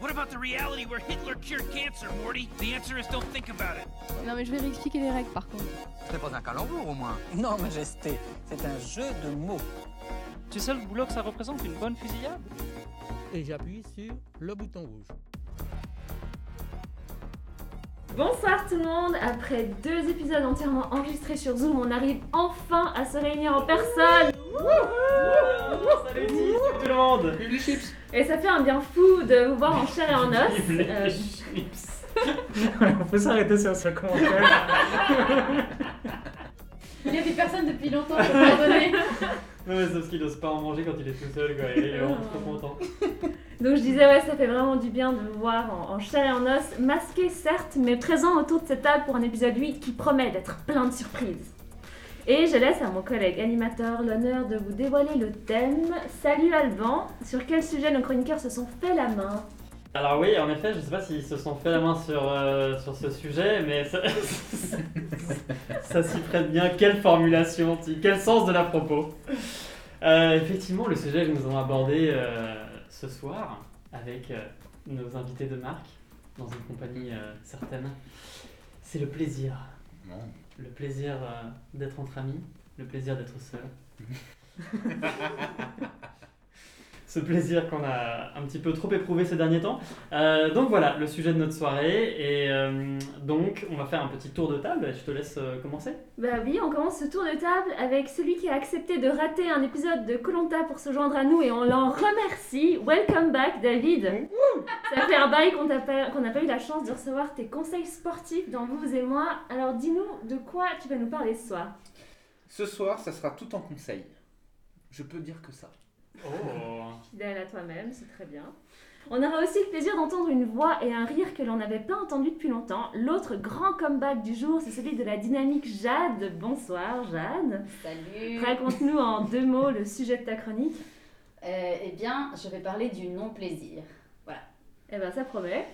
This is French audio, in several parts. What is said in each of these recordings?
What about the reality where Hitler cured cancer, Morty? The answer is don't think about it. Non mais je vais réexpliquer les règles par contre. C'est pas un calembour au moins. Non, Majesté, c'est un jeu de mots. Tu sais le boulot que ça représente, une bonne fusillade? Et j'appuie sur le bouton rouge. Bonsoir tout le monde, après deux épisodes entièrement enregistrés sur Zoom, on arrive enfin à se réunir en personne Salut tout le monde Et ça fait un bien fou de vous voir en chair et en os. Vive les Euh, chips. On peut s'arrêter sur ce commentaire. Il y a des personnes depuis longtemps pour pardonner. Ouais, mais c'est parce qu'il n'ose pas en manger quand il est tout seul, quoi. Et il est vraiment trop content. Donc je disais ouais ça fait vraiment du bien de vous voir en, en chair et en os, masqué certes, mais présent autour de cette table pour un épisode 8 qui promet d'être plein de surprises. Et je laisse à mon collègue animateur l'honneur de vous dévoiler le thème. Salut Alban, sur quel sujet nos chroniqueurs se sont fait la main Alors oui, en effet, je sais pas s'ils se sont fait la main sur, euh, sur ce sujet, mais ça, ça s'y prête bien. Quelle formulation, Ti, quel sens de la propos. Euh, effectivement, le sujet que nous allons aborder euh, ce soir avec euh, nos invités de marque, dans une compagnie euh, certaine, c'est le plaisir. Le plaisir euh, d'être entre amis, le plaisir d'être seul. Ce plaisir qu'on a un petit peu trop éprouvé ces derniers temps. Euh, donc voilà, le sujet de notre soirée. Et euh, donc, on va faire un petit tour de table. Je te laisse euh, commencer. Bah oui, on commence ce tour de table avec celui qui a accepté de rater un épisode de Colanta pour se joindre à nous et on l'en remercie. Welcome back David. Ça fait un bail qu'on n'a pas, qu'on n'a pas eu la chance de recevoir tes conseils sportifs dans Vous et moi. Alors dis-nous de quoi tu vas nous parler ce soir. Ce soir, ça sera tout en conseil. Je peux dire que ça. Oh Fidèle à toi-même, c'est très bien. On aura aussi le plaisir d'entendre une voix et un rire que l'on n'avait pas entendu depuis longtemps. L'autre grand comeback du jour, c'est celui de la dynamique Jade. Bonsoir Jade. Salut. Raconte-nous en deux mots le sujet de ta chronique. Euh, eh bien, je vais parler du non-plaisir. Eh ben ça promet.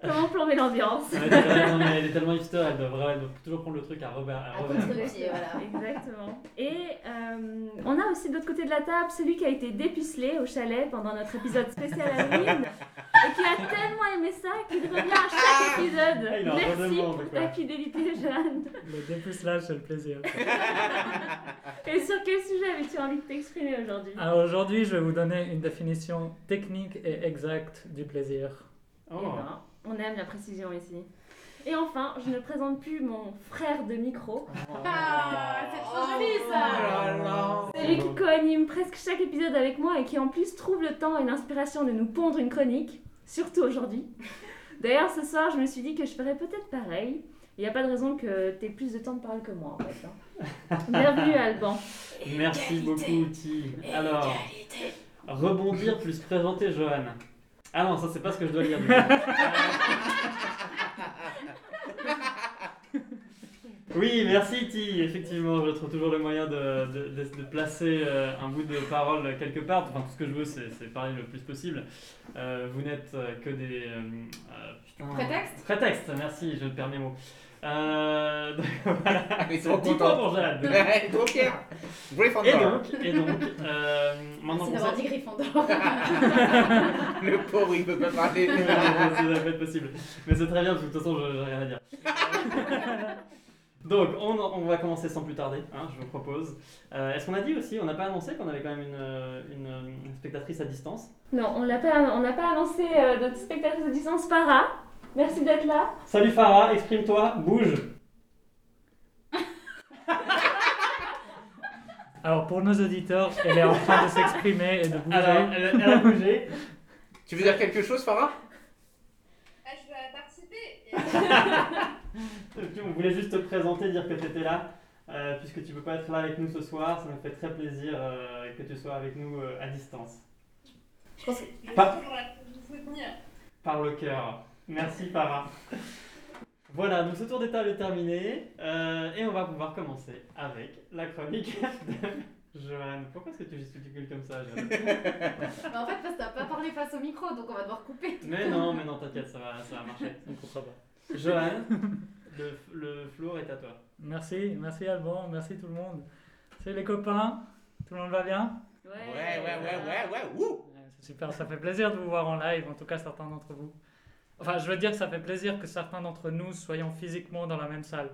Comment plomber l'ambiance Elle est tellement- elle est tellement hipster, elle doit, vraiment- elle doit toujours prendre le truc à revers. à À contre-pied, voilà. Exactement. Et euh, on a aussi de l'autre côté de la table celui qui a été dépucelé au chalet pendant notre épisode spécial Halloween et qui a tellement aimé ça qu'il revient à chaque épisode. Ah, il en Merci pour ta fidélité, Jeanne. Le dépucelage, c'est le plaisir. Et sur quel sujet avais-tu envie de t'exprimer aujourd'hui? Alors aujourd'hui, je vais vous donner une définition technique et exacte du plaisir. Eh Oh. ben, on aime la précision ici. Et enfin, je ne présente plus mon frère de micro, Ah, c'est trop joli ça celui qui co-anime presque chaque épisode avec moi et qui en plus trouve le temps et l'inspiration de nous pondre une chronique, surtout aujourd'hui. D'ailleurs, ce soir, je me suis dit que je ferais peut-être pareil. Il n'y a pas de raison que tu aies plus de temps de parole que moi, en fait. hein. Bienvenue, Alban. Merci beaucoup, Ti. Alors, rebondir plus présenter Johan. Ah non, ça c'est pas ce que je dois lire. du coup. Oui, merci Ti. Effectivement, je trouve toujours le moyen de, de- de- de placer euh, un bout de parole quelque part. Enfin, tout ce que je veux, c'est c'est parler le plus possible. Euh, vous n'êtes euh, que des. euh, euh, putain. Prétexte Prétexte, merci, je perds mes mots. Euh, donc, voilà. Ils sont 10 points contents. pour Jade. Trop fier. Et Gryffondor. donc, et donc euh, maintenant C'est qu'on d'avoir sait- dit Gryffondor. Le pauvre, il peut pas parler. ça va pas être possible. Mais c'est très bien parce que de toute façon, je- j'ai rien à dire. Donc, on, on va commencer sans plus tarder, hein, je vous propose. Euh, Est-ce qu'on a dit aussi, on n'a pas annoncé qu'on avait quand même une, euh, une, une spectatrice à distance? Non, on l'a pas, on n'a pas annoncé euh, notre spectatrice de distance, Farah. Merci d'être là. Salut Farah, exprime-toi, bouge Alors pour nos auditeurs, elle est en train de s'exprimer et de bouger. Alors, elle, elle a bougé. Tu veux dire quelque chose, Farah? Ah, je vais participer. On voulait juste te présenter, dire que tu étais là, euh, puisque tu peux pas être là avec nous ce soir. Ça nous fait très plaisir euh, que tu sois avec nous euh, à distance. Je pense que Je suis Pas- toujours là. Je vous souhaite venir. Par le cœur. Merci Farah. Voilà, donc ce tour des tables est terminé euh, et on va pouvoir commencer avec la chronique de Johan. Pourquoi est-ce que tu gesticules comme ça, Johan? Mais en fait, parce que t'as pas parlé face au micro, donc on va devoir couper. Mais non, mais non, t'inquiète, ça va, ça va marcher. On comprend pas. Johan, le, le floor est à toi. Merci, merci Alban, merci tout le monde. C'est les copains, tout le monde va bien? Ouais, ouais, ouais, ouais, ouais, ouh Ouais, c'est super, ça fait plaisir de vous voir en live, en tout cas certains d'entre vous. Enfin, je veux dire, ça fait plaisir que certains d'entre nous soyons physiquement dans la même salle.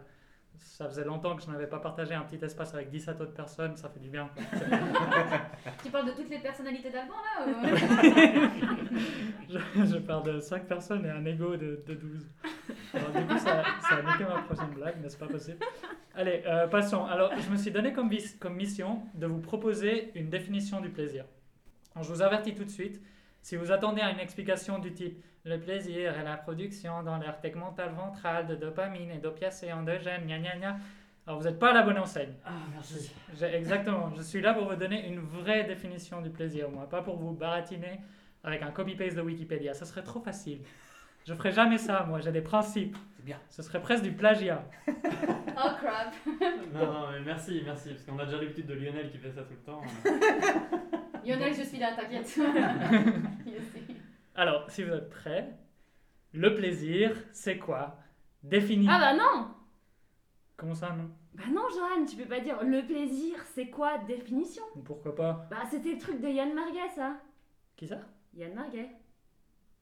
Ça faisait longtemps que je n'avais pas partagé un petit espace avec 17 autres personnes, ça fait du bien. Tu parles de toutes les personnalités d'Alban là ou- je, je parle de 5 personnes et un ego de, de 12. Alors, du coup, ça, ça a niqué ma prochaine blague, mais c'est pas possible. Allez, euh, passons. Alors, je me suis donné comme, vis- comme mission de vous proposer une définition du plaisir. Alors, je vous avertis tout de suite, si vous attendez à une explication du type le plaisir est la production dans l'air tegmental ventral de dopamine et d'opiacés endogènes, gna gna gna, alors vous n'êtes pas à la bonne enseigne. Ah, merci. Exactement. Je suis là pour vous donner une vraie définition du plaisir, moi, pas pour vous baratiner avec un copy-paste de Wikipédia. Ce serait trop facile. Je ferai jamais ça, moi. J'ai des principes. C'est bien. Ce serait presque du plagiat. Oh crap. Non, non, mais merci, merci, parce qu'on a déjà l'habitude de Lionel qui fait ça tout le temps. Lionel, je suis là, t'inquiète. Alors, si vous êtes prêts, le plaisir, c'est quoi? Défini. Ah bah non Comment ça, non? Bah non, Johan, tu peux pas dire le plaisir, c'est quoi? Définition Pourquoi pas? Bah c'était le truc de Yann Marguet, ça. Qui ça? Yann Marguet.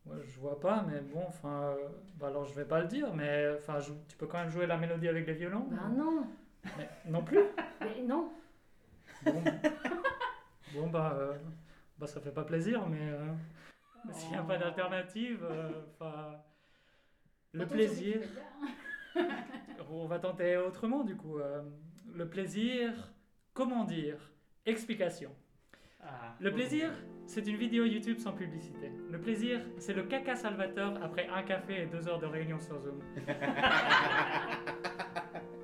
Moi, je vois pas, mais bon, enfin, euh, bah alors je vais pas le dire, mais enfin, je- tu peux quand même jouer la mélodie avec les violons Bah non. Mais non plus? Mais non. Bon, bon bah, euh, bah, ça fait pas plaisir, mais euh, s'il n'y a pas d'alternative, euh, enfin, le plaisir. On va tenter autrement, du coup. euh, le plaisir, comment dire? Explication. Ah, Le plaisir, c'est une vidéo YouTube sans publicité. Le plaisir, c'est le caca salvateur après un café et deux heures de réunion sur Zoom.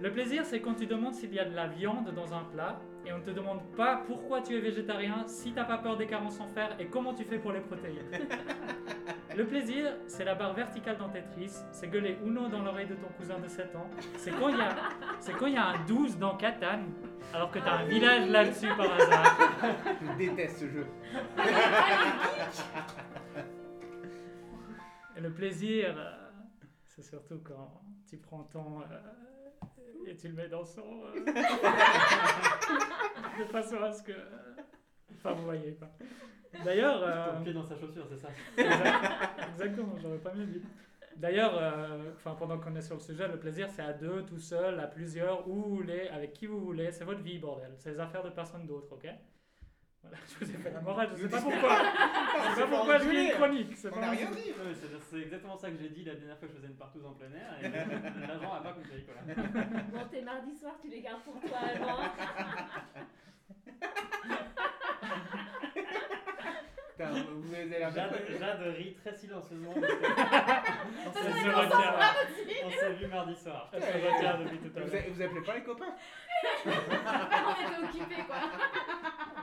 Le plaisir, c'est quand tu demandes s'il y a de la viande dans un plat et on ne te demande pas pourquoi tu es végétarien, si t'as pas peur des carences en fer et comment tu fais pour les protéines. Le plaisir, c'est la barre verticale dans Tetris, c'est gueuler Uno dans l'oreille de ton cousin de 7 ans, c'est quand il y a, y un 12 dans Catan alors que t'as un village là-dessus par hasard. Je déteste ce jeu. Et le plaisir, euh, c'est surtout quand tu prends ton euh, et tu le mets dans son. euh, de façon à ce que. Enfin, vous voyez quoi. D'ailleurs. euh, Ton pied dans sa chaussure, c'est ça exact- Exactement, j'aurais pas mieux dit. D'ailleurs, euh, enfin, pendant qu'on est sur le sujet, le plaisir c'est à deux, tout seul, à plusieurs, où vous voulez, avec qui vous voulez. C'est votre vie, bordel. C'est les affaires de personne d'autre, ok? Voilà, je vous ai fait la morale, je sais pas pourquoi. Je sais pas pourquoi je une chronique. c'est On pas n'a rien dit. C'est exactement ça que j'ai dit la dernière fois que je faisais une partouze en plein air, et l'agent a pas compris quoi. Bon, tes mardis soirs, tu les gardes pour toi, Alban. Putain, vous avez l'air Jade, de- Jade rit très silencieusement. parce que- on vu, retiens. on s'est vu mardi soir. Elle se retient depuis tout à Vous, l'heure. a- vous appelez pas les copains On était occupés quoi.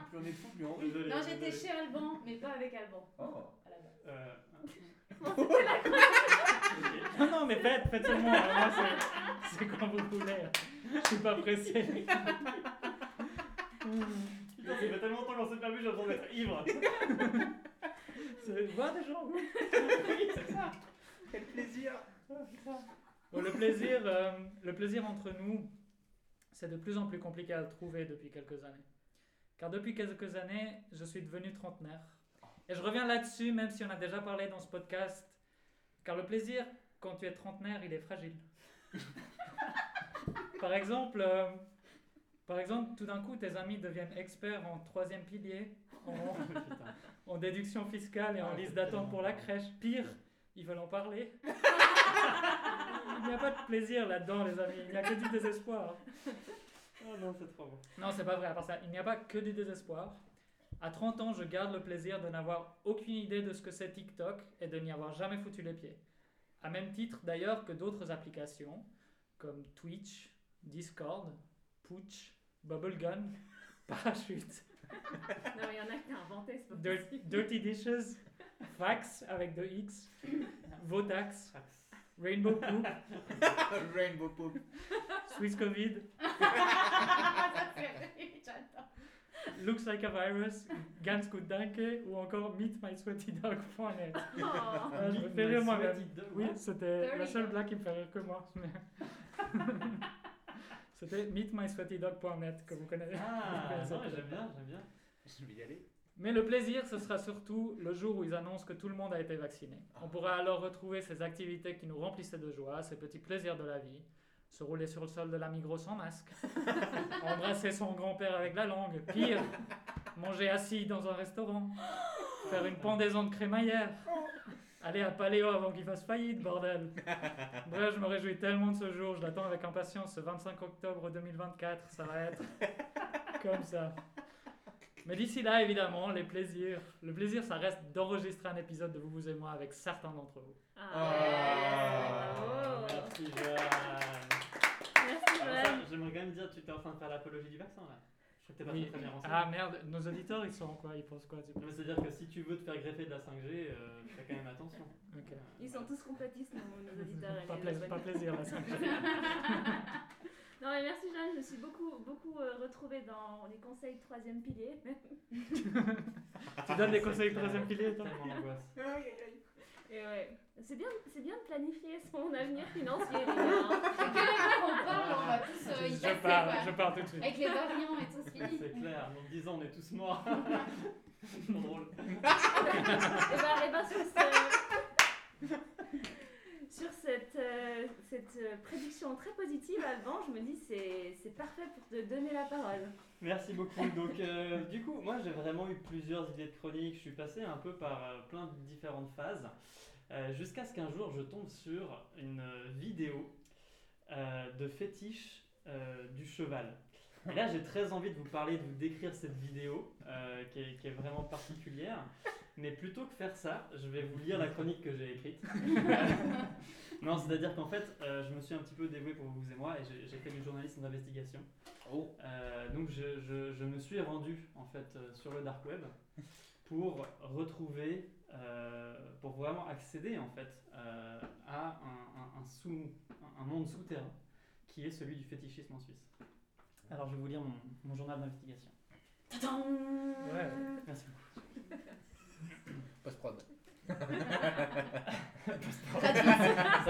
Plus on est fou, plus on rit. Désolé, Non, j'étais chez Alban, mais pas avec Alban. Oh. À la base. Euh, Non, non, mais faites, faites seulement. Moi, c'est- c'est quand vous voulez. Je suis pas pressé. Putain, ça fait tellement longtemps qu'on s'est pas vu, j'ai l'impression d'être ivre. C'est voir des gens. Oui, c'est ça. Quel plaisir Bon, le plaisir, euh, le plaisir entre nous, c'est de plus en plus compliqué à trouver depuis quelques années. Car depuis quelques années, je suis devenu trentenaire. Et je reviens là-dessus, même si on a déjà parlé dans ce podcast. Car le plaisir, quand tu es trentenaire, il est fragile. par exemple, euh, par exemple, tout d'un coup, tes amis deviennent experts en troisième pilier, en, en déduction fiscale et en Ah, liste d'attente pour la crèche. Pire, ils veulent en parler. Il n'y a pas de plaisir là-dedans, les amis. Il n'y a que du désespoir. Oh non, c'est trop bon. Non, c'est pas vrai. À part ça, il n'y a pas que du désespoir. À 30 ans, je garde le plaisir de n'avoir aucune idée de ce que c'est TikTok et de n'y avoir jamais foutu les pieds. À même titre d'ailleurs que d'autres applications comme Twitch, Discord, Pooch, Bubblegun, Parachute, Non, il y en a t'as inventé, c'est pas possible. Dirty Dishes, Fax avec deux X, Votax, Rainbow Poop, Rainbow Poop. Swiss Covid. Looks Like a Virus, Ganz gut danke ou encore meetmysweatydog.net. Oh. Ah, je me fais rire moi-même. Oui, c'était la seule blague qui me fait rire que moi. C'était meetmysweatydog.net que vous connaissez. Ah, non, j'aime bien, j'aime bien. Je vais y aller. Mais le plaisir, ce sera surtout le jour où ils annoncent que tout le monde a été vacciné. On pourra alors retrouver ces activités qui nous remplissaient de joie, ces petits plaisirs de la vie. Se rouler sur le sol de la Migros sans masque. Embrasser son grand-père avec la langue. Pire, manger assis dans un restaurant. Faire une pendaison de crémaillère. Aller à Paléo avant qu'il fasse faillite, bordel. Bref, je me réjouis tellement de ce jour. Je l'attends avec impatience. Ce 25 octobre 2024, ça va être comme ça. Mais d'ici là, évidemment, les plaisirs. Le plaisir, ça reste d'enregistrer un épisode de Vous, vous et moi avec certains d'entre vous. Ah, bravo. Merci, Johan. Merci, ça, Johan. J'aimerais quand même dire, tu étais en train de faire l'apologie du vaccin là. Je crois que t'es pas Oui. très, très bien renseigné. Ah merde, nos auditeurs, ils sont quoi Ils pensent quoi C'est-à-dire que si tu veux te faire greffer de la 5G, euh, fais quand même attention. Ils sont tous complotistes, nos, nos auditeurs. Pas, les plaisir, pas plaisir, là, ça. Non mais merci Jeanne, je me suis beaucoup, beaucoup euh, retrouvée dans les conseils troisième pilier. Tu donnes des conseils de troisième pilier, toi? Tellement d'angoisse. Ouais, c'est bien, c'est bien de planifier son avenir financier. les gars, hein. Et que les mecs on parle, on va tous euh, y Je passer pars, quoi. je pars tout de suite. Avec les variants et tout, c'est fini. C'est clair, dans 10 ans on est tous morts. C'est trop drôle. Et bah, et bah, sur, ce- sur cette, euh, cette euh, prédiction très positive, Alban, je me dis c'est c'est parfait pour te donner la parole. Merci beaucoup. Donc, euh, du coup, moi j'ai vraiment eu plusieurs idées de chroniques. Je suis passé un peu par plein de différentes phases. Jusqu'à ce qu'un jour je tombe sur une vidéo de fétiche du cheval. Et là, j'ai très envie de vous parler, de vous décrire cette vidéo qui, est, qui est vraiment particulière. Mais plutôt que faire ça, je vais vous lire la chronique que j'ai écrite. non, c'est-à-dire qu'en fait, euh, je me suis un petit peu dévoué pour vous et moi et j'ai- fait du journalisme d'investigation. Oh. Euh, donc je, je- je me suis rendu en fait euh, sur le dark web pour retrouver, pour vraiment accéder en fait à un, un- un sous, un monde souterrain qui est celui du fétichisme en Suisse. Alors je vais vous lire mon, mon journal d'investigation. Ouais. Merci beaucoup. Post-prod. ça,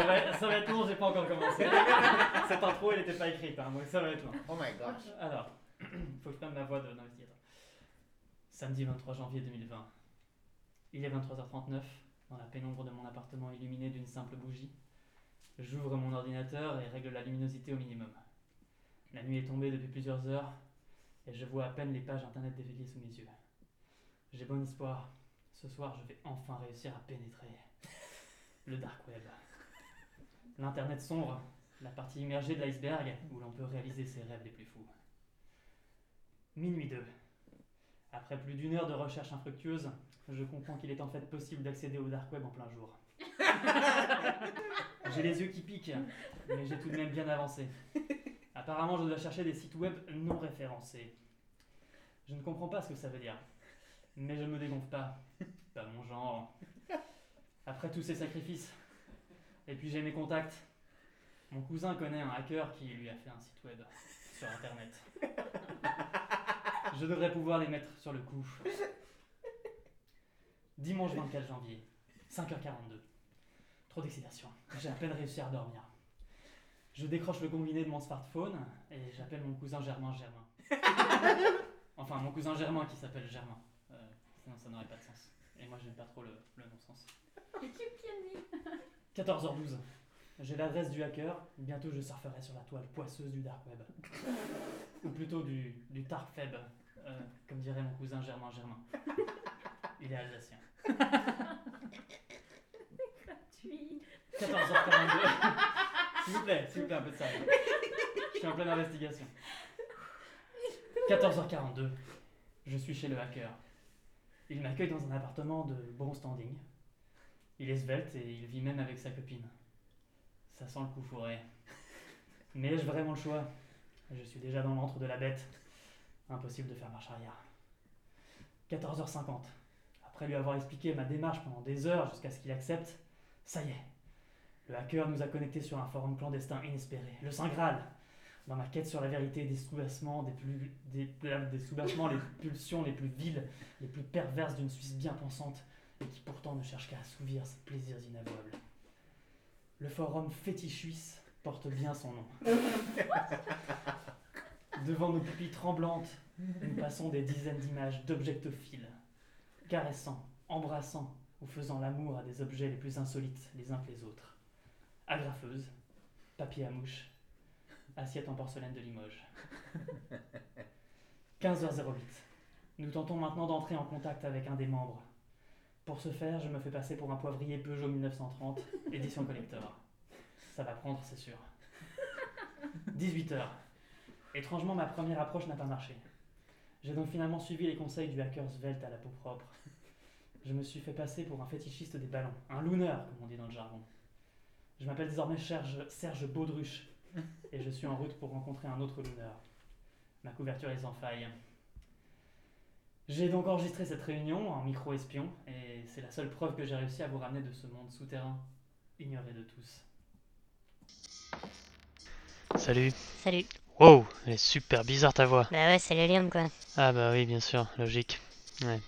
va, être- ça va être long, j'ai pas encore commencé. Cette intro elle n'était pas écrite, hein, donc ça va être long. Oh my gosh. Alors, faut que je prenne ma voix de- d'investigateur. Samedi 23 janvier 2020. Il est 23h39, dans la pénombre de mon appartement illuminé d'une simple bougie. J'ouvre mon ordinateur et règle la luminosité au minimum. La nuit est tombée depuis plusieurs heures et je vois à peine les pages internet défiler sous mes yeux. J'ai bon espoir. Ce soir, je vais enfin réussir à pénétrer le dark web. L'internet sombre, la partie immergée de l'iceberg où l'on peut réaliser ses rêves les plus fous. Minuit 2. Après plus d'une heure de recherche infructueuse, je comprends qu'il est en fait possible d'accéder au dark web en plein jour. j'ai les yeux qui piquent, mais j'ai tout de même bien avancé. Apparemment, je dois chercher des sites web non référencés. Je ne comprends pas ce que ça veut dire. Mais je ne me dégonfle pas. Pas mon genre. Après tous ces sacrifices. Et puis j'ai mes contacts. Mon cousin connaît un hacker qui lui a fait un site web sur internet. Je devrais pouvoir les mettre sur le coup. Dimanche 24 janvier, 5h42. Trop d'excitation. J'ai à peine réussi à dormir. Je décroche le combiné de mon smartphone et j'appelle mon cousin Germain Germain. Enfin, mon cousin Germain qui s'appelle Germain. Euh, sinon, ça n'aurait pas de sens. Et moi, j'aime pas trop le, le non-sens. 14h12. J'ai l'adresse du hacker. Bientôt, je surferai sur la toile poisseuse du dark web. Ou plutôt du, du web, euh, comme dirait mon cousin Germain Germain. Il est alsacien. Tu 14h42. S'il vous plaît, s'il vous plaît, un peu de sérieux. Je suis en pleine investigation. 14h42. Je suis chez le hacker. Il m'accueille dans un appartement de bon standing. Il est svelte et il vit même avec sa copine. Ça sent le coup fourré. Mais ai-je vraiment le choix? Je suis déjà dans l'antre de la bête. Impossible de faire marche arrière. 14h50. Après lui avoir expliqué ma démarche pendant des heures jusqu'à ce qu'il accepte, ça y est. Le hacker nous a connectés sur un forum clandestin inespéré, le Saint Graal. Dans ma quête sur la vérité des soubassements, des, plus, des, des soubassements, les pulsions les plus viles, les plus perverses d'une Suisse bien pensante, et qui pourtant ne cherche qu'à assouvir ses plaisirs inavouables. Le forum Fétiche Suisse porte bien son nom. Devant nos pupilles tremblantes, nous passons des dizaines d'images d'objectophiles, caressant, embrassant ou faisant l'amour à des objets les plus insolites les uns que les autres. Agrafeuse, papier à mouche, assiette en porcelaine de Limoges. 15h08. Nous tentons maintenant d'entrer en contact avec un des membres. Pour ce faire, je me fais passer pour un poivrier Peugeot 1930, édition collector. Ça va prendre, c'est sûr. 18h. Étrangement, ma première approche n'a pas marché. J'ai donc finalement suivi les conseils du hacker svelte à la peau propre. Je me suis fait passer pour un fétichiste des ballons, un looner, comme on dit dans le jargon. Je m'appelle désormais Serge, Serge Baudruche, et je suis en route pour rencontrer un autre looner. Ma couverture est sans faille. J'ai donc enregistré cette réunion en micro-espion, et c'est la seule preuve que j'ai réussi à vous ramener de ce monde souterrain, ignoré de tous. Salut. Salut. Wow, elle est super bizarre ta voix. Bah ouais, c'est l'hélium quoi. Ah bah oui, bien sûr, logique. Ouais.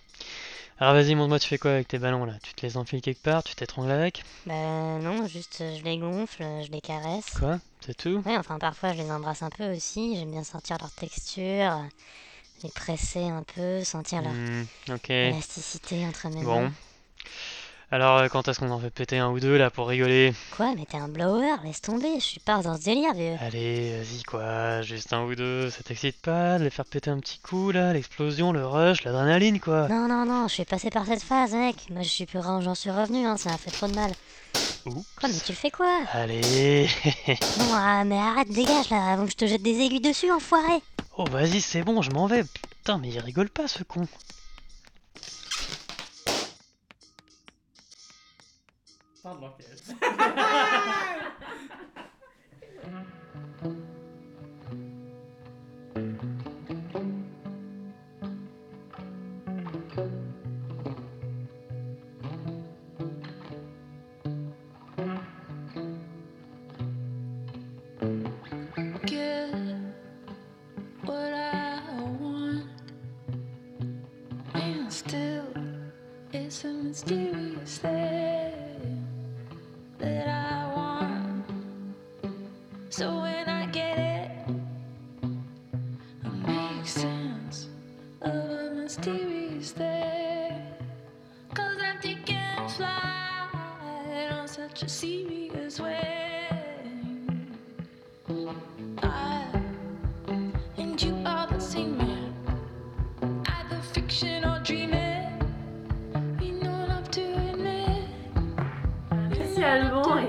Alors vas-y, montre-moi, tu fais quoi avec tes ballons là? Tu te les enfiles quelque part Tu t'étrangles avec? Bah non, juste euh, je les gonfle, je les caresse. Quoi? C'est tout? Ouais, enfin parfois je les embrasse un peu aussi, j'aime bien sentir leur texture, les presser un peu, sentir leur Hmm, élasticité entre mes Bon. mains. Alors, euh, quand est-ce qu'on en fait péter un ou deux là pour rigoler? Quoi, mais t'es un blower, laisse tomber, je suis pas dans ce délire vieux. Allez, vas-y quoi, juste un ou deux, ça t'excite pas de les faire péter un petit coup là, l'explosion, le rush, l'adrénaline quoi? Non, non, non, je suis passé par cette phase mec, moi je suis plus j'en suis revenu, hein, ça m'a fait trop de mal. Oups. Quoi, mais tu fais quoi? Allez Non, ah, mais arrête, dégage là, avant que je te jette des aiguilles dessus, enfoiré Oh vas-y, c'est bon, je m'en vais Putain, mais il rigole pas ce con Fin de l'enquête.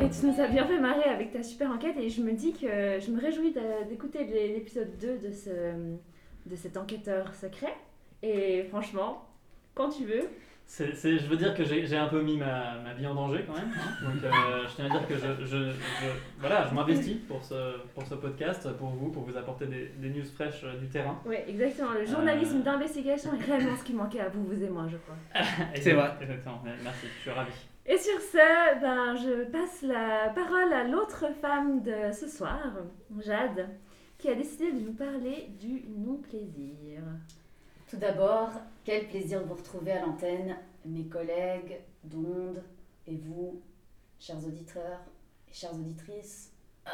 Et tu nous as bien fait marrer avec ta super enquête et je me dis que je me réjouis d'écouter l'é- l'épisode 2 de, ce, de cet enquêteur secret. Et franchement, quand tu veux, C'est, c'est- je veux dire que j'ai, j'ai un peu mis ma, ma vie en danger quand même. hein. Donc euh, je tiens à dire que je, je, je- voilà, je m'investis pour ce, pour ce podcast, pour vous, pour vous apporter des, des news fraîches euh, du terrain. oui exactement, le journalisme d'investigation est réellement ce qui manquait à vous, vous et moi je crois. C'est vrai. Exactement, merci, je suis ravi. Et sur ce, ben, je passe la parole à l'autre femme de ce soir, Jade, qui a décidé de nous parler du non-plaisir. Tout d'abord, quel plaisir de vous retrouver à l'antenne, mes collègues d'onde et vous, chers auditeurs et chères auditrices.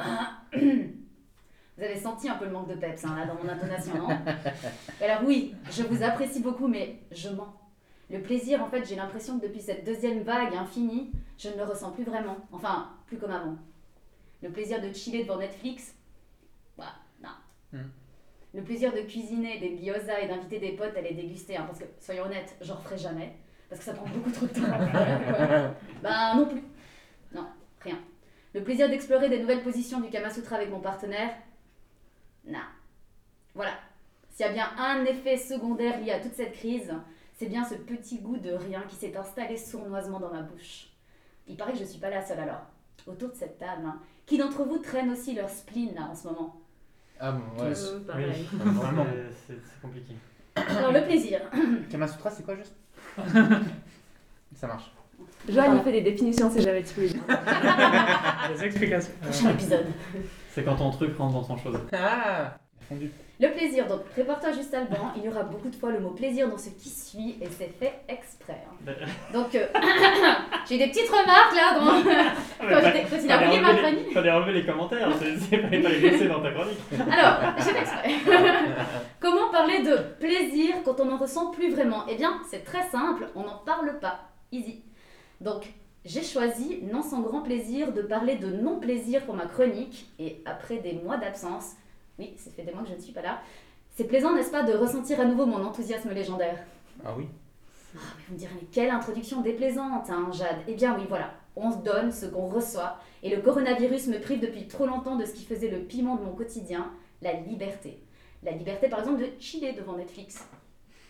Vous avez senti un peu le manque de peps hein, là, dans mon intonation, Alors oui, je vous apprécie beaucoup, mais je mens. Le plaisir, en fait, j'ai l'impression que depuis cette deuxième vague infinie, je ne le ressens plus vraiment. Enfin, plus comme avant. Le plaisir de chiller devant Netflix, bah. Hmm. Le plaisir de cuisiner des gyoza et d'inviter des potes à les déguster, hein, parce que, soyons honnêtes, j'en referai jamais, parce que ça prend beaucoup trop de temps. bah non plus. Non, rien. Le plaisir d'explorer des nouvelles positions du Kama Sutra avec mon partenaire, non. Voilà. S'il y a bien un effet secondaire lié à toute cette crise, c'est bien ce petit goût de rien qui s'est installé sournoisement dans ma bouche. Il paraît que je suis pas la seule alors. Autour de cette table, hein, qui d'entre vous traîne aussi leur spleen là en ce moment? Ah bon, ouais. Euh, pareil. Oui, Vraiment. c'est, compliqué. Alors le plaisir. Kamasutra, c'est quoi juste? Ça marche. Joanne, il fait des définitions, c'est jamais tu. Des explications. Prochain épisode. C'est quand ton truc rentre dans ton chose. Ah Le plaisir, donc prépare-toi juste Alban, il y aura beaucoup de fois le mot plaisir dans ce qui suit et c'est fait exprès. hein. Donc euh, j'ai des petites remarques là dans... quand, j'étais- quand il a ma enlever les- chronique. Fallait enlever les commentaires, c'est c'est pas les laisser dans ta chronique. Alors, j'ai fait exprès. Comment parler de plaisir quand on n'en ressent plus vraiment? Eh bien, c'est très simple, on n'en parle pas. Easy. Donc, j'ai choisi, non sans grand plaisir, de parler de non-plaisir pour ma chronique. Et après des mois d'absence, oui, ça fait des mois que je ne suis pas là, c'est plaisant, n'est-ce pas, de ressentir à nouveau mon enthousiasme légendaire? Ah oui. ah, mais vous me direz, mais quelle introduction déplaisante, hein, Jade Eh bien oui, voilà, on se donne ce qu'on reçoit, et le coronavirus me prive depuis trop longtemps de ce qui faisait le piment de mon quotidien, la liberté. La liberté, par exemple, de chiller devant Netflix.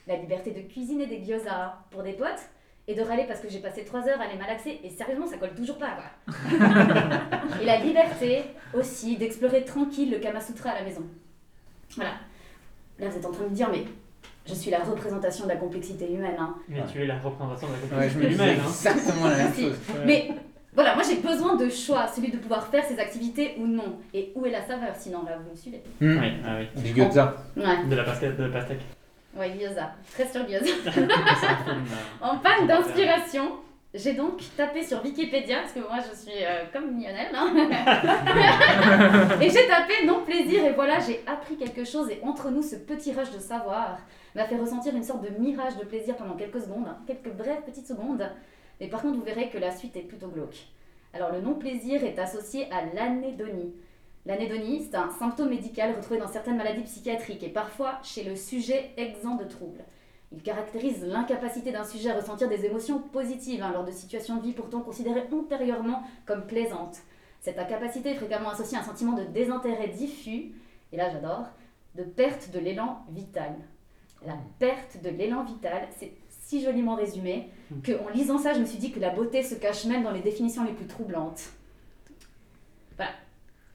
La liberté de cuisiner des gyoza pour des potes, et de râler parce que j'ai passé 3 heures à les malaxer, et sérieusement, ça colle toujours pas, quoi. et la liberté, aussi, d'explorer tranquille le Kama Sutra à la maison. Voilà. Là, vous êtes en train de me dire, mais je suis la représentation de la complexité humaine, hein. Mais tu es la représentation de la Ouais, je me complexité disais humaine. hein. exactement la même chose. Mais voilà, moi j'ai besoin de choix, celui de pouvoir faire ces activités ou non. Et où est la saveur sinon Là, vous me suivez Hmm. Oui, ah oui. Du gyoza. Ouais, De la pastèque. De la pastèque. Ouais, gyoza. Très sur gyoza. En panne d'inspiration, j'ai donc tapé sur Wikipédia, parce que moi je suis euh, comme Lionel. hein. et j'ai tapé non plaisir, et voilà, j'ai appris quelque chose. Et entre nous, ce petit rush de savoir m'a fait ressentir une sorte de mirage de plaisir pendant quelques secondes, hein, quelques brèves petites secondes. Mais par contre, vous verrez que la suite est plutôt glauque. Alors, le non-plaisir est associé à l'anédonie. L'anédonie, c'est un symptôme médical retrouvé dans certaines maladies psychiatriques et parfois chez le sujet exempt de troubles. Il caractérise l'incapacité d'un sujet à ressentir des émotions positives hein, lors de situations de vie pourtant considérées antérieurement comme plaisantes. Cette incapacité est fréquemment associée à un sentiment de désintérêt diffus, et là j'adore, de perte de l'élan vital. La perte de l'élan vital, c'est si joliment résumé qu'en lisant ça, je me suis dit que la beauté se cache même dans les définitions les plus troublantes.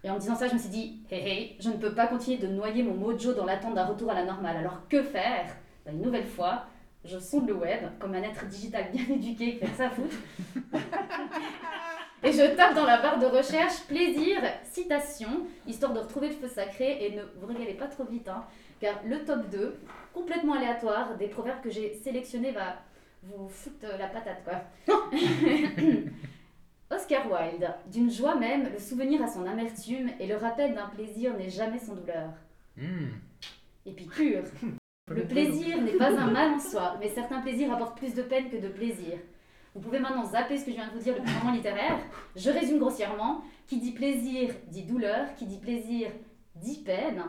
Et en disant ça, je me suis dit, hé hé, je ne peux pas continuer de noyer mon mojo dans l'attente d'un retour à la normale. Alors que faire? Ben, Une nouvelle fois, je sonde le web comme un être digital bien éduqué qui fait ça à foutre. Et je tape dans la barre de recherche plaisir, citation, histoire de retrouver le feu sacré et ne vous régalez pas trop vite, hein, car le top 2, complètement aléatoire, des proverbes que j'ai sélectionnés va vous foutre la patate quoi. Oscar Wilde, d'une joie même, le souvenir a son amertume et le rappel d'un plaisir n'est jamais sans douleur. Hmm. Épicure, le plaisir n'est pas un mal en soi, mais certains plaisirs apportent plus de peine que de plaisir. Vous pouvez maintenant zapper ce que je viens de vous dire le moment littéraire. Je résume grossièrement. Qui dit plaisir dit douleur, qui dit plaisir dit peine.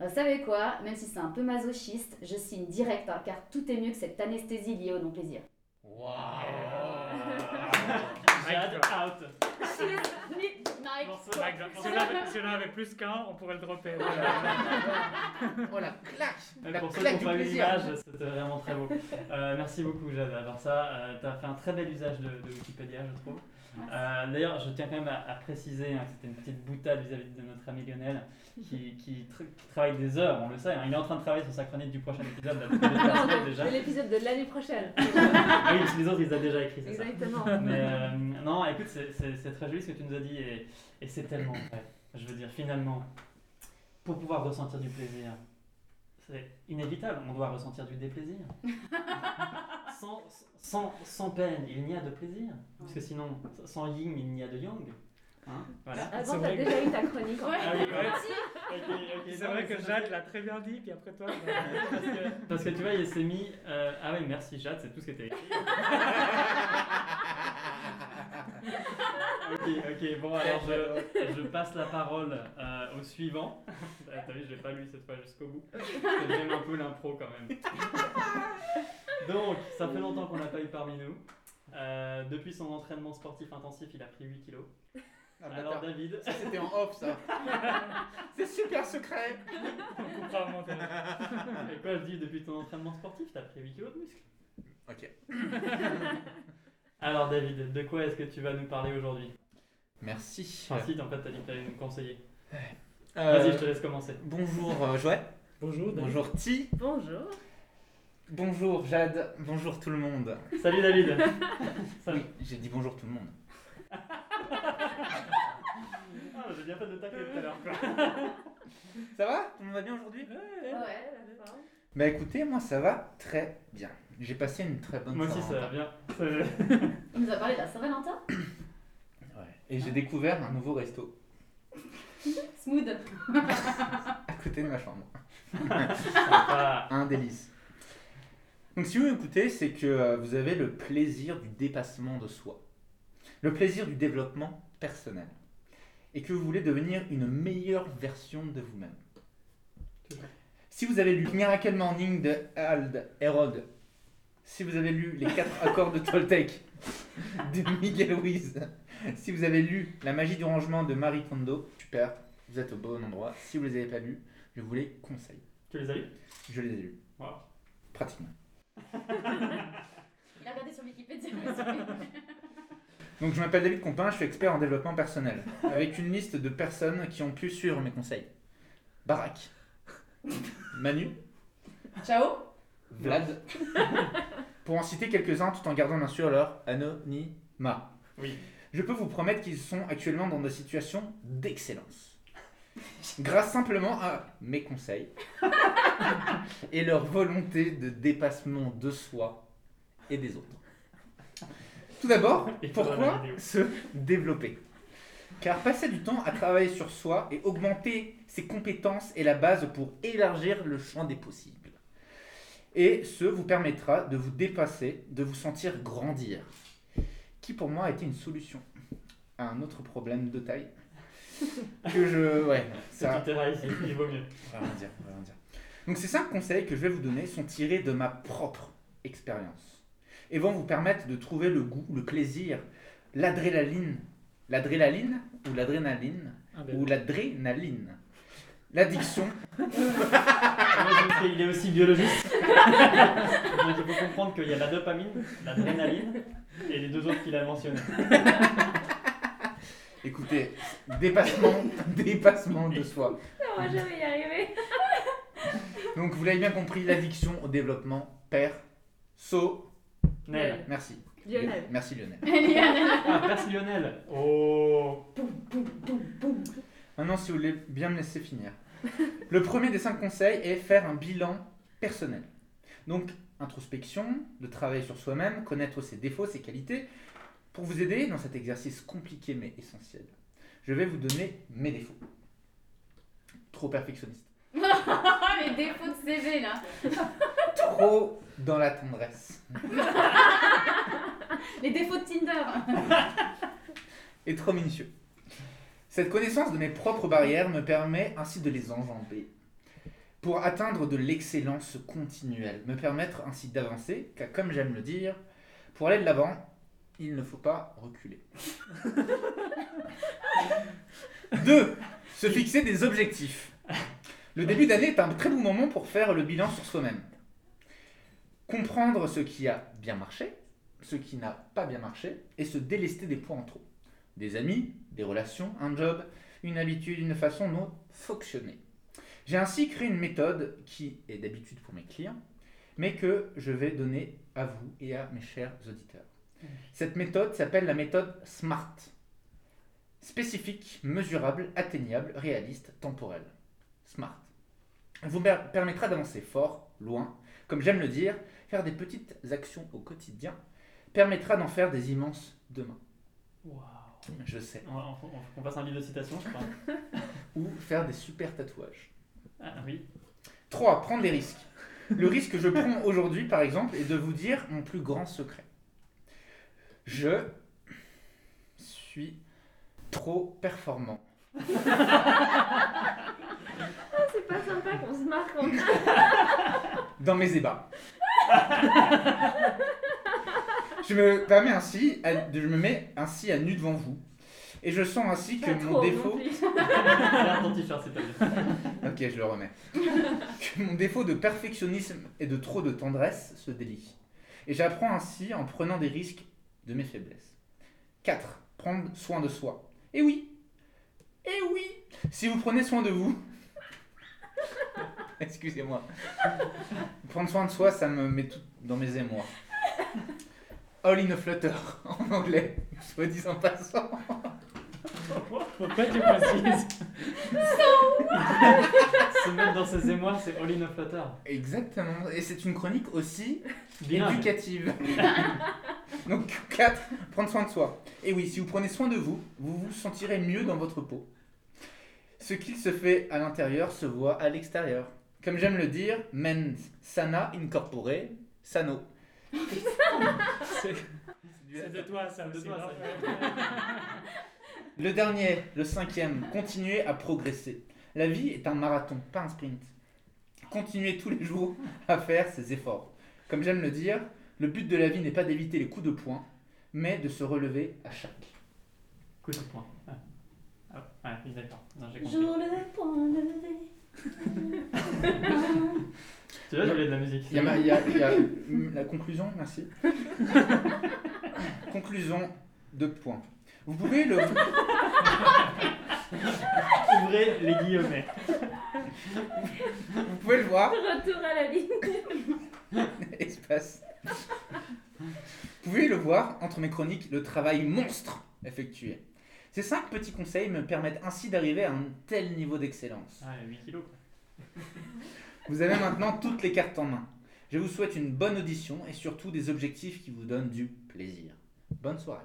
Vous savez quoi? Même si c'est un peu masochiste, je signe direct, hein, car tout est mieux que cette anesthésie liée au non-plaisir. Richard Auto. Şimdi Si on avait- si on en avait plus qu'un, on pourrait le dropper. Voilà, clac La Pour ceux claque qui du n'ont pas vu plaisir. l'image, c'était vraiment très beau. Euh, merci beaucoup, Jade. Alors ça, tu as fait un très bel usage de, de Wikipédia, je trouve. Euh, D'ailleurs, je tiens quand même à, à préciser hein, que c'était une petite boutade vis-à-vis de notre ami Lionel, qui, qui tra- qui travaille des heures, on le sait. hein. Il est en train de travailler sur sa chronique du prochain épisode, déjà. C'est l'épisode de l'année prochaine. Ah oui, parce que les autres, ils ont déjà écrit, c'est ça. Exactement. Mais euh, non, écoute, c'est- c'est c'est très joli ce que tu nous as dit et, et c'est tellement vrai. Je veux dire, finalement, pour pouvoir ressentir du plaisir, c'est inévitable, on doit ressentir du déplaisir. sans, sans, sans peine, il n'y a de plaisir. Parce que sinon, sans yin, il n'y a de yang. Hein, voilà. Avant, t'as déjà eu ta chronique. fait. Ah oui, ouais. Ok, ok, C'est vrai que Jade l'a très bien dit, puis après toi. parce que, parce que tu vois, il s'est mis. euh, ah oui, merci Jade, c'est tout ce qui était écrit. ok, ok, bon, alors je, je passe la parole euh, au suivant. Ah, T'as vu, je l'ai pas lu cette fois jusqu'au bout. Que J'aime un peu l'impro quand même. Donc, ça fait longtemps qu'on n'a pas eu parmi nous. Euh, depuis son entraînement sportif intensif, il a pris 8 kilos. Ah, Alors bâtard. David. Ça, c'était en off, ça. C'est super secret. On au montage. Et quoi, je dis, depuis ton entraînement sportif, t'as pris 8 kilos de muscle. Ok. Alors David, de quoi est-ce que tu vas nous parler aujourd'hui? Merci. Enfin si, en fait, t'as dit que t'allais nous conseiller. Euh, Vas-y, je te laisse commencer. Bonjour euh, Joël. Bonjour. David. Bonjour Ti. Bonjour. Bonjour Jade. Bonjour tout le monde. Salut David. Salut. Oui, j'ai dit bonjour tout le monde. Ah, j'ai bien fait de tacler tout à l'heure. Ça va? Tout le monde va bien aujourd'hui? Ouais, forme. Bah écoutez, moi ça va très bien. J'ai passé une très bonne Moi aussi, ça va bien. Ça- Il nous a parlé de la Saint-Valentin? Ouais. Et j'ai découvert un nouveau resto Smooth. à côté de ma chambre. Un délice. Donc si vous m'écoutez, c'est que euh, vous avez le plaisir du dépassement de soi. Le plaisir du développement personnel. Et que vous voulez devenir une meilleure version de vous-même. Si vous avez lu Miracle Morning de Hald Herold, si vous avez lu Les quatre accords de Toltec de Miguel Ruiz, si vous avez lu La magie du rangement de Marie Kondo, super, vous êtes au bon endroit. Si vous ne les avez pas lus, je vous les conseille. Tu les as eu Je les ai lus. Wow. Pratiquement. Il a regardé sur Wikipédia. Donc je m'appelle David Compin, je suis expert en développement personnel, avec une liste de personnes qui ont pu suivre mes conseils. Barak, Manu, Ciao. Vlad, pour en citer quelques-uns tout en gardant bien sûr leur anonymat. Oui. Je peux vous promettre qu'ils sont actuellement dans des situations d'excellence. Grâce simplement à mes conseils et leur volonté de dépassement de soi et des autres. Tout d'abord, pourquoi se développer? Car passer du temps à travailler sur soi et augmenter ses compétences est la base pour élargir le champ des possibles. Et ce vous permettra de vous dépasser, de vous sentir grandir. Qui pour moi a été une solution à un autre problème de taille que je... Ouais, Ça... il vaut mieux. Rien dire, rien dire. Donc ces cinq conseils que je vais vous donner sont tirés de ma propre expérience et vont vous permettre de trouver le goût, le plaisir, l'adrénaline, l'adrénaline ou l'adrénaline Un des ou l'adrénaline, l'addiction. Moi, il est aussi biologiste. Donc il faut comprendre qu'il y a la dopamine, l'adrénaline et les deux autres qu'il a mentionnés. Écoutez, dépassement, dépassement de soi. On va jamais y arriver. Donc vous l'avez bien compris, l'addiction au développement perso. Nel. Merci. Lionel. Merci Lionel. Ah, merci Lionel. Oh. Maintenant, si vous voulez bien me laisser finir. Le premier des cinq conseils est faire un bilan personnel. Donc, introspection, de travailler sur soi-même, connaître ses défauts, ses qualités. Pour vous aider dans cet exercice compliqué mais essentiel, je vais vous donner mes défauts. Trop perfectionniste. Les défauts de CV là. Trop dans la tendresse. Les défauts de Tinder. et trop minutieux. Cette connaissance de mes propres barrières me permet ainsi de les enjamber pour atteindre de l'excellence continuelle, me permettre ainsi d'avancer, car comme j'aime le dire, pour aller de l'avant, il ne faut pas reculer. 2. Se fixer des objectifs. Le début d'année est un très bon moment pour faire le bilan sur soi-même. Comprendre ce qui a bien marché, ce qui n'a pas bien marché, et se délester des points en trop. Des amis, des relations, un job, une habitude, une façon de fonctionner. J'ai ainsi créé une méthode qui est d'habitude pour mes clients, mais que je vais donner à vous et à mes chers auditeurs. Cette méthode s'appelle la méthode SMART. Spécifique, mesurable, atteignable, réaliste, temporelle. SMART. Elle vous per- permettra d'avancer fort, loin, comme j'aime le dire, faire des petites actions au quotidien, permettra d'en faire des immenses demain. Waouh. Je sais. On, on- on fasse un livre de citations, je crois. Ou faire des super tatouages. Ah oui. 3. Prendre des risques. Le risque que je prends aujourd'hui, par exemple, est de vous dire mon plus grand secret. Je suis trop performant. Ah, c'est pas sympa qu'on se marque en dans mes ébats. je me permets ainsi, à- de- je me mets ainsi à nu devant vous, et je sens ainsi que mon défaut. Ok, je le remets. que mon défaut de perfectionnisme et de trop de tendresse se délie. Et j'apprends ainsi en prenant des risques de mes faiblesses. 4. Prendre soin de soi. Et oui, et oui, si vous prenez soin de vous. Excusez-moi. Prendre soin de soi, ça me met tout dans mes émois. All in a flutter, en anglais, soit disant passant. Pourquoi tu précises Se mettre dans ses émois, c'est all in a flutter. Exactement, et c'est une chronique aussi éducative. Donc 4, prendre soin de soi. Et oui, si vous prenez soin de vous, vous vous sentirez mieux dans votre peau. Ce qu'il se fait à l'intérieur se voit à l'extérieur. Comme j'aime le dire, mens sana incorpore sano. C'est c'est de toi ça de toi, ça. Le dernier, le cinquième, continuez à progresser. La vie est un marathon, pas un sprint. Continuez tous les jours à faire ces efforts. Comme j'aime le dire, le but de la vie n'est pas d'éviter les coups de poing, mais de se relever à chaque. Coup de poing. Ah, ouais, oui, d'accord. Jour le point levé. Tu vois, je voulais de la musique. Il y a, ma- il y a- il y a, la conclusion, merci. conclusion, deux points. Vous pouvez le. Ouvrez les guillemets. Vous pouvez le voir. Retour à la ligne. Espace. Vous pouvez le voir entre mes chroniques, le travail monstre effectué. Ces cinq petits conseils me permettent ainsi d'arriver à un tel niveau d'excellence. Ouais, 8 kilos. quoi. Vous avez maintenant toutes les cartes en main. Je vous souhaite une bonne audition et surtout des objectifs qui vous donnent du plaisir. Bonne soirée.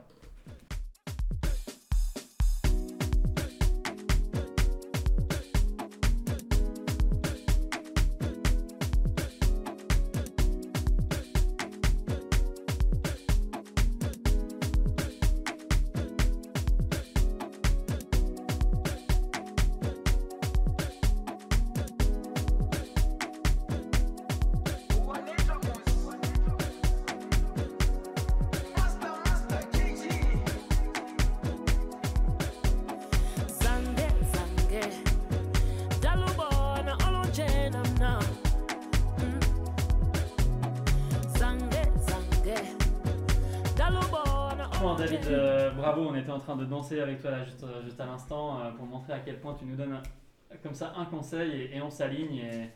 David, euh, bravo, on était en train de danser avec toi là, juste, juste à l'instant euh, pour montrer à quel point tu nous donnes un- comme ça un conseil et, et on s'aligne. Et,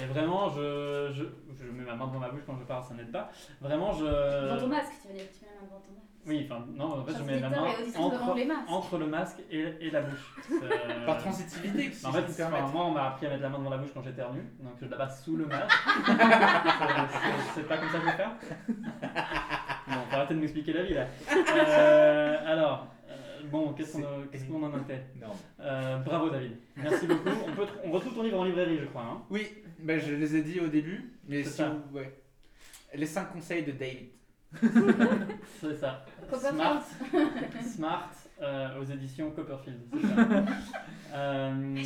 et vraiment, je, je, je mets ma main devant ma bouche quand je parle, ça n'aide pas. Vraiment, je. Devant ton masque, tu veux dire, tu mets la main devant ton masque. Oui, enfin, non, en fait, je mets la main entre, le masque et, et la bouche. C'est- Par transitivité, si en je fait, enfin, moi, on m'a appris à mettre la main devant la bouche quand j'éternue, donc je la passe sous le masque. C'est- pas comme ça qu'il faut faire De m'expliquer la vie là. Euh, alors, euh, bon, qu'est-ce qu'on qu'est-ce qu'on en était Non. Euh, Bravo David, merci beaucoup. On, peut, tr- on retrouve ton livre en librairie, je crois. Hein Oui, ben, je les ai dit au début, mais C'est si ça. vous- ouais. Les cinq conseils de David. C'est ça. Smart, Smart euh, aux éditions Copperfield. c'est ça. Euh,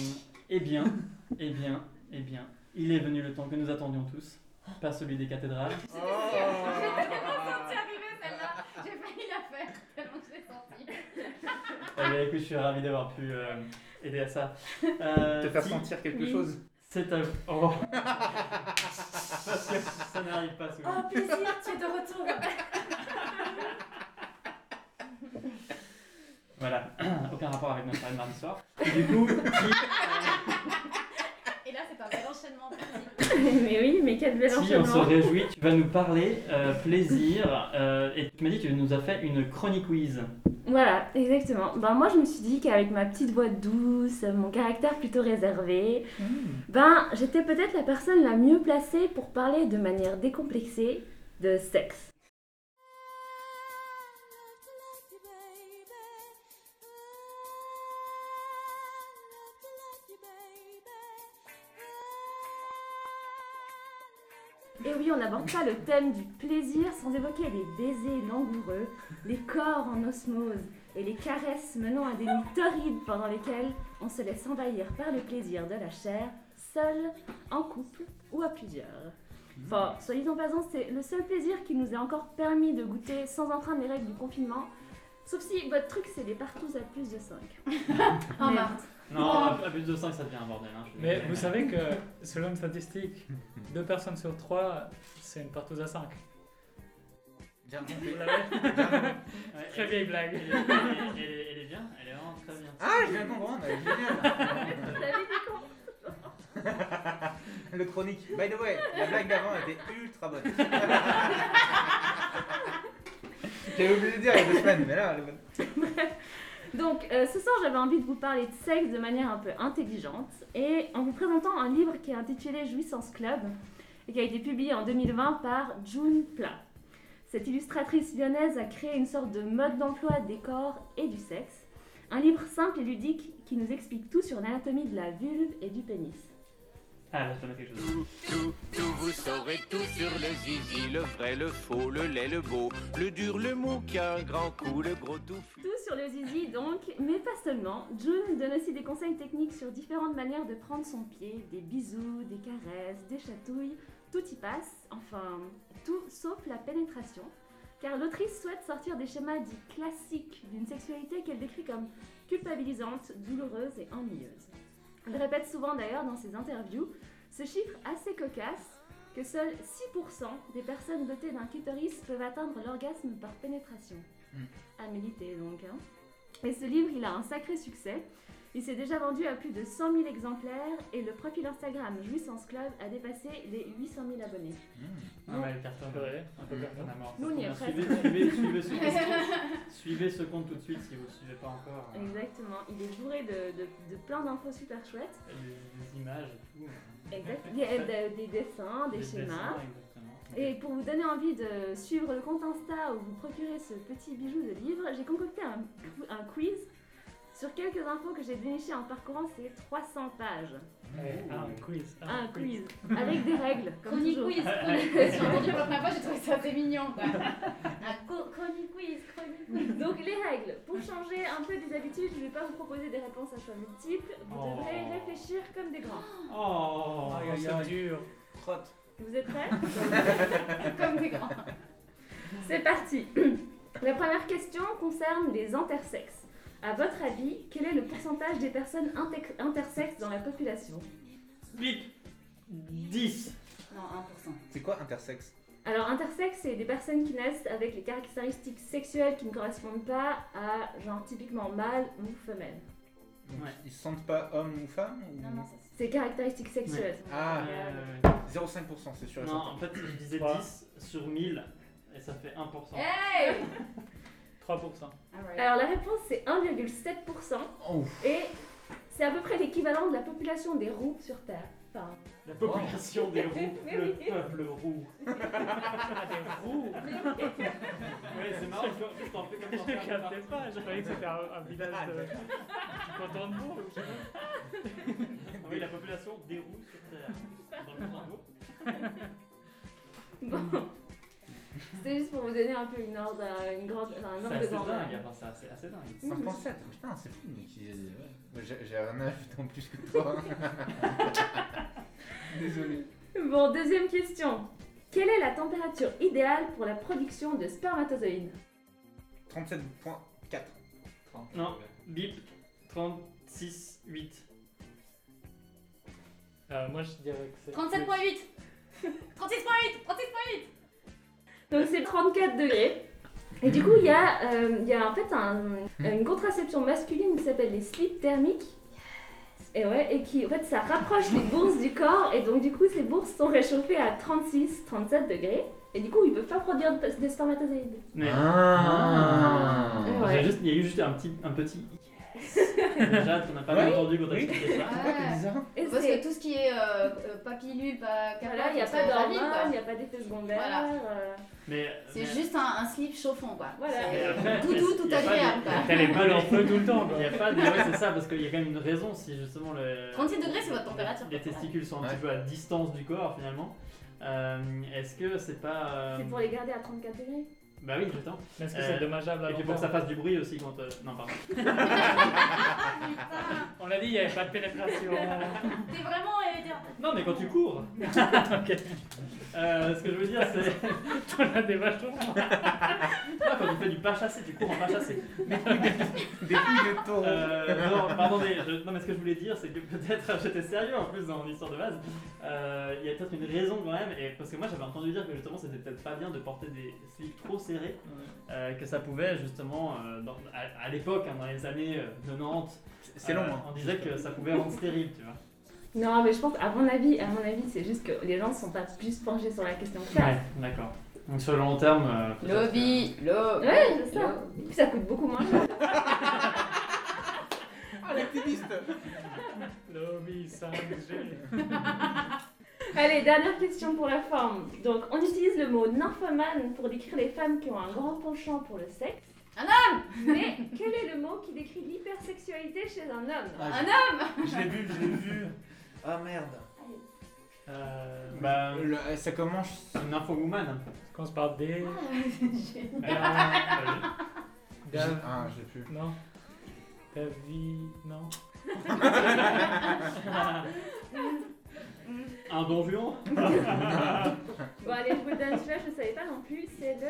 eh bien, eh bien, eh bien, il est venu le temps que nous attendions tous, pas celui des cathédrales. J'ai tellement senti arriver celle-là, j'ai failli la faire, tellement que je l'ai senti. Eh bien, écoute, je suis ravi d'avoir pu euh, aider à ça. Euh, Te faire si- sentir quelque oui, chose. C'est à vous. Oh. Parce que ça n'arrive pas souvent. Oh plaisir, tu es de retour. Voilà, aucun rapport avec notre soirée de mardi soir. Du coup, si, Et là, c'est un bel enchaînement. mais oui, mais quel bel Si on se réjouit, tu vas nous parler euh, plaisir euh, et tu m'as dit que tu nous as fait une chronique quiz. Voilà, exactement. Ben, moi, je me suis dit qu'avec ma petite voix douce, mon caractère plutôt réservé, ben, j'étais peut-être la personne la mieux placée pour parler de manière décomplexée de sexe. Et oui, on n'aborde pas le thème du plaisir sans évoquer les baisers langoureux, les corps en osmose et les caresses menant à des nuits torrides pendant lesquelles on se laisse envahir par le plaisir de la chair, seul, en couple ou à plusieurs. Enfin, soyez en passant, c'est le seul plaisir qui nous est encore permis de goûter sans enfreindre les règles du confinement. Sauf si votre truc, c'est les partous à plus de 5. En mars. Non, à plus de 5, ça devient un bordel. Hein, Mais vous savez que selon une statistique, deux personnes sur trois, c'est une partouze à 5. Bien Vous compris. l'avez Ouais, Très elle- vieille blague. Elle, est- elle est- elle est- elle est bien, elle est vraiment très bien. Ah, je viens de comprendre, génial. Vous avez dit con Le chronique. By the way, la blague d'avant était ultra bonne. J'avais oublié de dire il y a deux semaines, mais là, elle est bonne. Donc, euh, ce soir, j'avais envie de vous parler de sexe de manière un peu intelligente et en vous présentant un livre qui est intitulé Jouissance Club et qui a été publié en 2020 par June Pla. Cette illustratrice lyonnaise a créé une sorte de mode d'emploi des corps et du sexe, Un livre simple et ludique qui nous explique tout sur l'anatomie de la vulve et du pénis. Ah, là, je connais quelque chose. Tout, tout, vous saurez tout sur le zizi, le vrai, le faux, le laid, le beau, le dur, le mou qui a un grand coup, le gros touffu. Tout sur le zizi donc, mais pas seulement. June donne aussi des conseils techniques sur différentes manières de prendre son pied, des bisous, des caresses, des chatouilles, tout y passe, enfin tout sauf la pénétration. Car l'autrice souhaite sortir des schémas dits classiques d'une sexualité qu'elle décrit comme culpabilisante, douloureuse et ennuyeuse. Elle répète souvent d'ailleurs dans ses interviews ce chiffre assez cocasse que seuls 6% des personnes dotées d'un clitoris peuvent atteindre l'orgasme par pénétration. À méditer donc. hein. Et ce livre, il a un sacré succès. Il s'est déjà vendu à plus de 100 000 exemplaires et le profil Instagram Jouissance Club a dépassé les 800 000 abonnés. Ah ouais, personne. Ouais, un peu personne à mort. Nous, on y est Suivez, presque. suivez, suivez, ce compte. suivez ce compte tout de suite si vous ne le suivez pas encore. euh, Exactement, il est bourré de, de- de plein d'infos super chouettes. Des, des images et tout. Exact. Il y a des, des dessins, des, schémas. dessins. Et pour vous donner envie de suivre le compte Insta ou vous procurer ce petit bijou de livre, j'ai concocté un, un quiz sur quelques infos que j'ai dénichées en parcourant ces 300 pages. Ah, un quiz. Un quiz, avec des règles, comme Chronique toujours. quiz, chronique quiz. J'ai entendu pour la première fois, j'ai trouvé ça assez mignon. Quoi. Un co- chronique quiz, chronique quiz. Donc les règles. Pour changer un peu des habitudes, je ne vais pas vous proposer des réponses à choix multiples. Vous Oh. devrez réfléchir comme des grands. Oh, Aïe, aïe, c'est dur. Trotte. Vous êtes prêts? Comme des grands. C'est parti. La première question concerne les intersexes. À votre avis, quel est le pourcentage des personnes intersexes dans la population Bip 10 Non, 1%. C'est quoi intersexe? Alors, intersexe, c'est des personnes qui naissent avec les caractéristiques sexuelles qui ne correspondent pas à, genre, typiquement mâle ou femelle. Donc, Ils se sentent pas homme ou femme ou... Non, non, ça C'est caractéristiques sexuelles. Ah, Euh, 0,5%, c'est sûr et Non, en fait, je disais Ouais. 10 sur 1000 et ça fait 1%. Hey 3%. Alright. Alors, la réponse, c'est 1,7%. Oh. Et c'est à peu près l'équivalent de la population des roux sur Terre. Enfin, La population des roux, le peuple roux. Ah, des roues Ouais, c'est marrant, je t'en fais comme Je ça. captais pas, je croyais que c'était un, un village de... du canton de pas. Ah Oui, la population des roux sur Terre. Dans le Congo. bon. C'était juste pour vous donner un peu une ordre, une grande, enfin, un C'est ordre de assez grandeur. c'est assez, assez dingue. 57, putain, c'est fou. Moi, J'ai un âge en plus que toi. Désolé. Bon, deuxième question. Quelle est la température idéale pour la production de spermatozoïdes? 37.4. Non, bip 36, 8. Euh, moi, je dirais que c'est... 37.8 36.8 36.8 Donc c'est 34 degrés. Et du coup, il y, a, euh, il y a en fait un- une contraception masculine qui s'appelle les slips thermiques. Et ouais, et qui en fait ça rapproche les bourses du corps et donc du coup ces bourses sont réchauffées à 36, 37 degrés et du coup ils peuvent pas produire de, de spermatozoïdes. Mais Ah. Ouais. Juste- il y a eu juste un petit, un petit Déjà, qu'on n'a pas Ouais. entendu quand t'as Oui. expliqué ça. Ouais. bizarre. Parce que tout ce qui est euh, euh, pas pilule, pas voilà, il n'y a pas d'hormones, il n'y a pas d'effet secondaire. Voilà. euh, Mais, C'est mais- juste un, un slip chauffant, quoi. Voilà. Après, tout mais doux, il tout agréable, quoi. Elle est pas en feu tout le temps. Il n'y a pas de. Ouais, c'est ça, parce qu'il y a quand même une raison si justement le. 36 degrés, c'est votre température. Les testicules sont un petit peu à distance du corps finalement. Euh, Est-ce que c'est pas. euh, C'est pour les garder à 34 degrés. Bah oui, j'attends. Mais est-ce que Euh, c'est dommageable à Et long puis pour que ça terme fasse du bruit aussi quand. euh, Non, pardon. On l'a dit, il n'y avait pas de pénétration. T'es vraiment. Non, mais quand tu cours. ok. Euh, ce que je veux dire, c'est. On a des vachons. Non, quand tu fais du pas chassé, tu cours en pas chassé. Des couilles de taureau. Euh, non, je- non, mais ce que je voulais dire, c'est que peut-être, j'étais sérieux en plus dans mon histoire de base, Euh, il y a peut-être une raison quand même, et parce que moi j'avais entendu dire que justement c'était peut-être pas bien de porter des slips trop serrés, euh, que ça pouvait justement, euh, dans- à, à l'époque, hein, dans les années euh, 90, C'est long, euh, hein. on disait que ça pouvait rendre stérile, tu vois. Non, mais je pense, à mon avis, à mon avis, c'est juste que les gens ne sont pas plus penchés sur la question que ça. Ouais, d'accord. Donc sur le long terme. euh, Lobby, lobby. Ouais, c'est ça. lobby. Puis ça coûte beaucoup moins cher. Ah, l'activiste Lobby 5G. Allez, dernière question pour la forme. Donc, on utilise le mot nymphomane pour décrire les femmes qui ont un grand penchant pour le sexe. Un homme Mais quel est le mot qui décrit l'hypersexualité chez un homme? Ah, Un homme Je l'ai vu, je l'ai vu. Ah merde. Euh, bah, Le- ça commence. une infowoman. Ça commence par D. Ah, Dav- Ah, l'ai plus. Non. Davi. Non. Un don Juan Bon allez, je vous le donne celui-là, je ne savais pas non plus, c'est le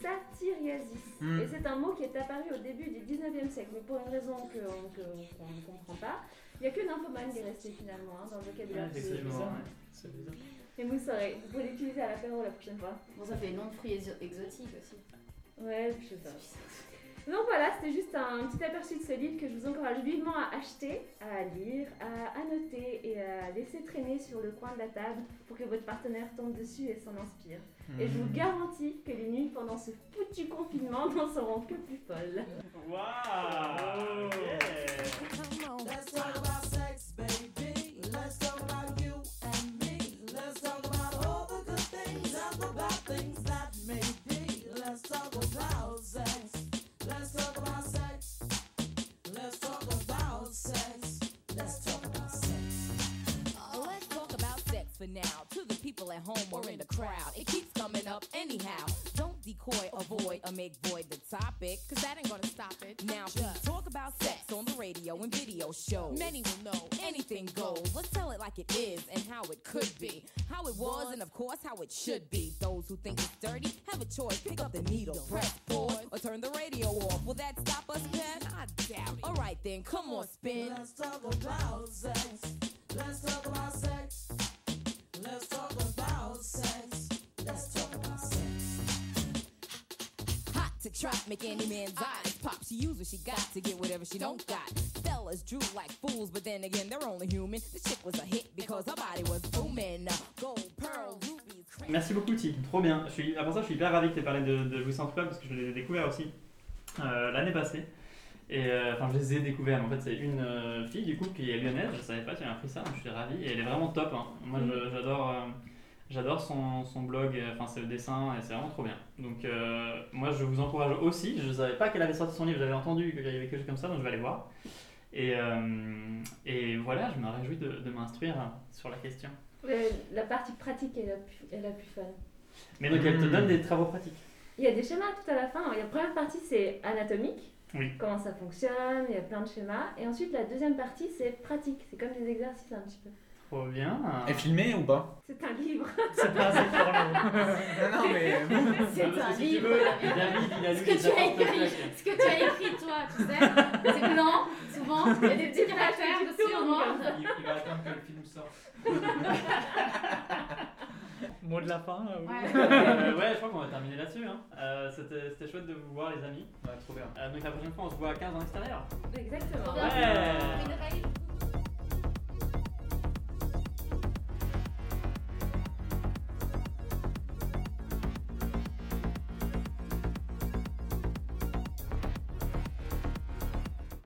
satyriasis. Hmm. Et c'est un mot qui est apparu au début du 19e siècle, mais pour une raison que- que- qu'on ne comprend pas. Il n'y a que nymphomane qui est resté finalement hein, dans le vocabulaire. Ouais, effectivement, bizarre. ouais. C'est bizarre. Et vous saurez, vous pouvez l'utiliser à l'apéro la prochaine fois. Bon, ça fait nom de fruits exo- exotiques aussi. Ouais, je sais pas. Donc voilà, c'était juste un petit aperçu de ce livre que je vous encourage vivement à acheter, à lire, à annoter et à laisser traîner sur le coin de la table pour que votre partenaire tombe dessus et s'en inspire. Et je vous garantis que les nuits pendant ce foutu confinement n'en seront que plus folles. Waouh for now. To the people at home or in the crowd, it keeps coming up anyhow. Don't decoy, avoid, or make void the topic, cause that ain't gonna stop it. Now, we talk about sex on the radio and video shows. Many will know anything goes. Let's tell it like it is and how it could be. How it was, and of course, how it should be. Those who think it's dirty have a choice. Pick up the needle, press pause, or turn the radio off. Will that stop us, Pet? I doubt it. Alright then, come on, spin. Let's talk about sex. Let's talk about sex. To trap, make any man's eyes pop. She use what she got to get whatever she don't got. Fellas drew like fools, but then again, they're only human. This chick was a hit because her body was booming. Gold, pearl, rubies, crazy. Merci beaucoup, Tim. Trop bien. Je suis, ça, je suis hyper ravi que tu aies parlé de, de Louis parce que je l'ai découvert aussi euh, l'année passée. Et euh, enfin, je les ai découverts. mais En fait, c'est une euh, fille du coup qui est lyonnaise. Je savais pas, tu m'as appris ça. donc Je suis ravi. Et elle est vraiment top. hein. Moi, je- j'adore. euh, J'adore son, son blog, enfin ses dessins, et c'est vraiment trop bien. Donc euh, moi je vous encourage aussi, je ne savais pas qu'elle avait sorti son livre, j'avais entendu qu'il y avait quelque chose comme ça, donc je vais aller voir. Et, euh, et voilà, je me réjouis de, de m'instruire sur la question. Euh, la partie pratique est la plus, est la plus fun. Mais donc elle te Hmm. donne des travaux pratiques. Il y a des schémas tout à la fin. La première partie, c'est anatomique. Oui. Comment ça fonctionne, il y a plein de schémas. Et ensuite, la deuxième partie, c'est pratique. C'est comme des exercices un petit peu. Trop bien. Est filmé ou pas? C'est un livre. C'est pas assez porno. Non, non, mais. C'est un tu livre. veux, David. David, il a lu Ce que tu as écrit, ce que tu as écrit toi, tu sais, c'est blanc, souvent, il y a des petits caractères dessus. Il, il va attendre que le film sorte. Mot de la fin euh, ouais. Euh, ouais. je crois qu'on va terminer là-dessus. Hein. Euh, c'était chouette de vous voir, les amis. Ouais, trop bien. Donc la prochaine fois, on se voit à 15 en extérieur. Exactement. Ouais.